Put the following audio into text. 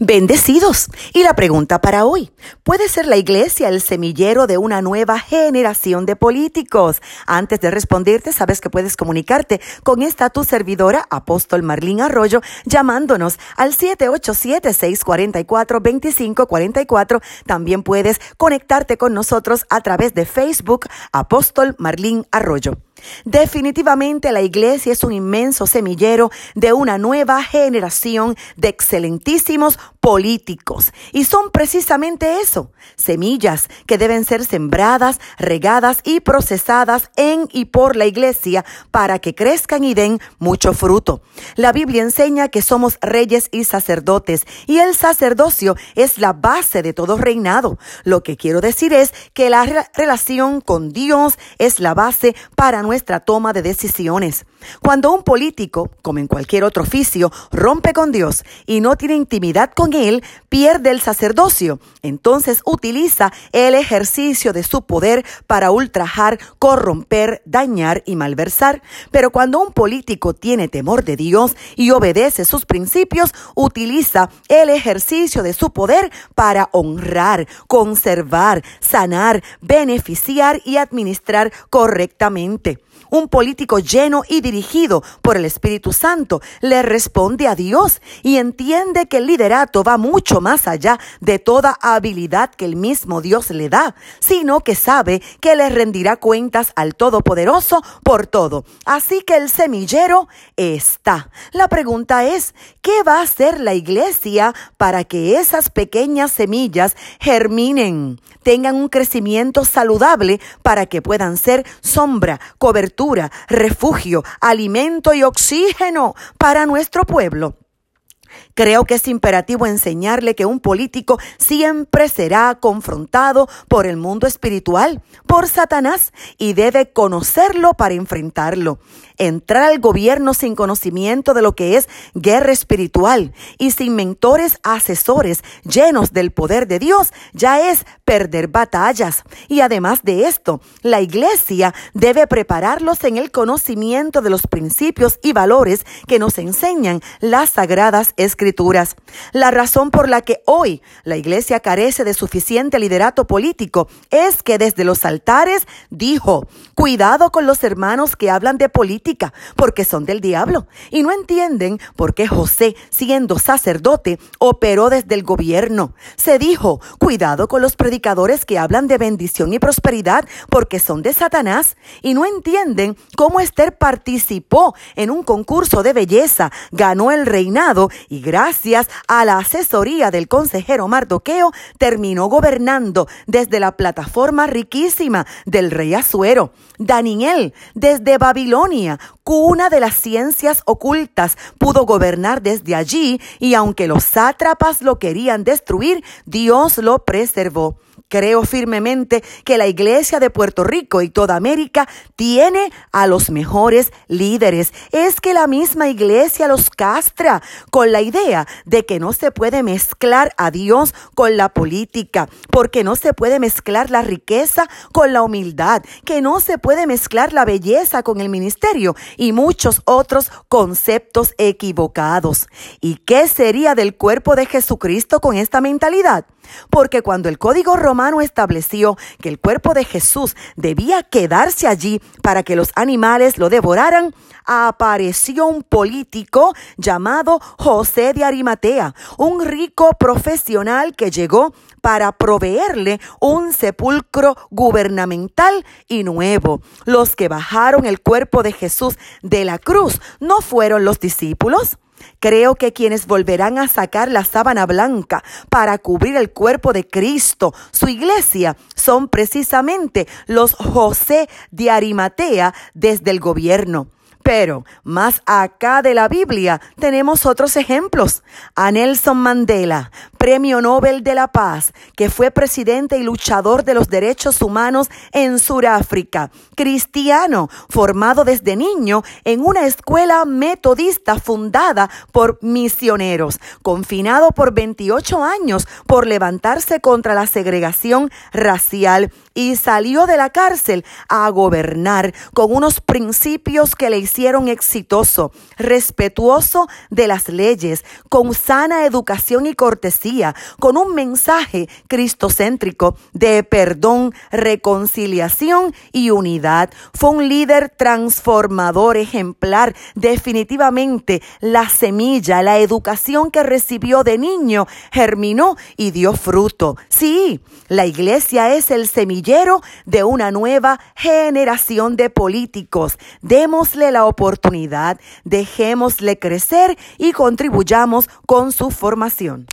Bendecidos. Y la pregunta para hoy, ¿puede ser la iglesia el semillero de una nueva generación de políticos? Antes de responderte, sabes que puedes comunicarte con esta tu servidora, apóstol Marlín Arroyo, llamándonos al 787-644-2544. También puedes conectarte con nosotros a través de Facebook, apóstol Marlín Arroyo. Definitivamente la iglesia es un inmenso semillero de una nueva generación de excelentísimos políticos. Y son precisamente eso, semillas que deben ser sembradas, regadas y procesadas en y por la iglesia para que crezcan y den mucho fruto. La Biblia enseña que somos reyes y sacerdotes y el sacerdocio es la base de todo reinado. Lo que quiero decir es que la relación con Dios es la base para nuestra toma de decisiones. Cuando un político, como en cualquier otro oficio, rompe con Dios y no tiene intimidad con Él, pierde el sacerdocio. Entonces utiliza el ejercicio de su poder para ultrajar, corromper, dañar y malversar. Pero cuando un político tiene temor de Dios y obedece sus principios, utiliza el ejercicio de su poder para honrar, conservar, sanar, beneficiar y administrar correctamente. Un político lleno y dirigido por el Espíritu Santo le responde a Dios y entiende que el va mucho más allá de toda habilidad que el mismo Dios le da, sino que sabe que le rendirá cuentas al Todopoderoso por todo. Así que el semillero está. La pregunta es, ¿qué va a hacer la iglesia para que esas pequeñas semillas germinen, tengan un crecimiento saludable para que puedan ser sombra, cobertura, refugio, alimento y oxígeno para nuestro pueblo? Creo que es imperativo enseñarle que un político siempre será confrontado por el mundo espiritual, por Satanás, y debe conocerlo para enfrentarlo. Entrar al gobierno sin conocimiento de lo que es guerra espiritual y sin mentores asesores llenos del poder de Dios ya es perder batallas. Y además de esto, la iglesia debe prepararlos en el conocimiento de los principios y valores que nos enseñan las sagradas escrituras. La razón por la que hoy la iglesia carece de suficiente liderato político es que desde los altares dijo, cuidado con los hermanos que hablan de política porque son del diablo y no entienden por qué José, siendo sacerdote, operó desde el gobierno. Se dijo, cuidado con los predicadores que hablan de bendición y prosperidad, porque son de Satanás y no entienden cómo Esther participó en un concurso de belleza, ganó el reinado y a la asesoría del consejero Mardoqueo terminó gobernando desde la plataforma riquísima del rey Azuero. Daniel, desde Babilonia, cuna de las ciencias ocultas, pudo gobernar desde allí y aunque los sátrapas lo querían destruir, Dios lo preservó. Creo firmemente que la iglesia de Puerto Rico y toda América tiene a los mejores líderes. Es que la misma iglesia los castra con la idea de que no se puede mezclar a Dios con la política, porque no se puede mezclar la riqueza con la humildad, que no se puede mezclar la belleza con el ministerio y muchos otros conceptos equivocados. ¿Y qué sería del cuerpo de Jesucristo con esta mentalidad? Porque cuando el código romano estableció que el cuerpo de Jesús debía quedarse allí para que los animales lo devoraran, apareció un político llamado José de Arimatea, un rico profesional que llegó para proveerle un sepulcro gubernamental y nuevo. Los que bajaron el cuerpo de Jesús de la cruz no fueron los discípulos, Creo que quienes volverán a sacar la sábana blanca para cubrir el cuerpo de Cristo, su iglesia, son precisamente los José de Arimatea desde el gobierno. Pero más acá de la Biblia tenemos otros ejemplos. A Nelson Mandela, Premio Nobel de la Paz, que fue presidente y luchador de los derechos humanos en Sudáfrica. Cristiano, formado desde niño en una escuela metodista fundada por misioneros. Confinado por 28 años por levantarse contra la segregación racial y salió de la cárcel a gobernar con unos principios que le hicieron exitoso, respetuoso de las leyes, con sana educación y cortesía, con un mensaje cristocéntrico de perdón, reconciliación y unidad. Fue un líder transformador, ejemplar, definitivamente la semilla, la educación que recibió de niño germinó y dio fruto. Sí, la iglesia es el de una nueva generación de políticos. Démosle la oportunidad, dejémosle crecer y contribuyamos con su formación.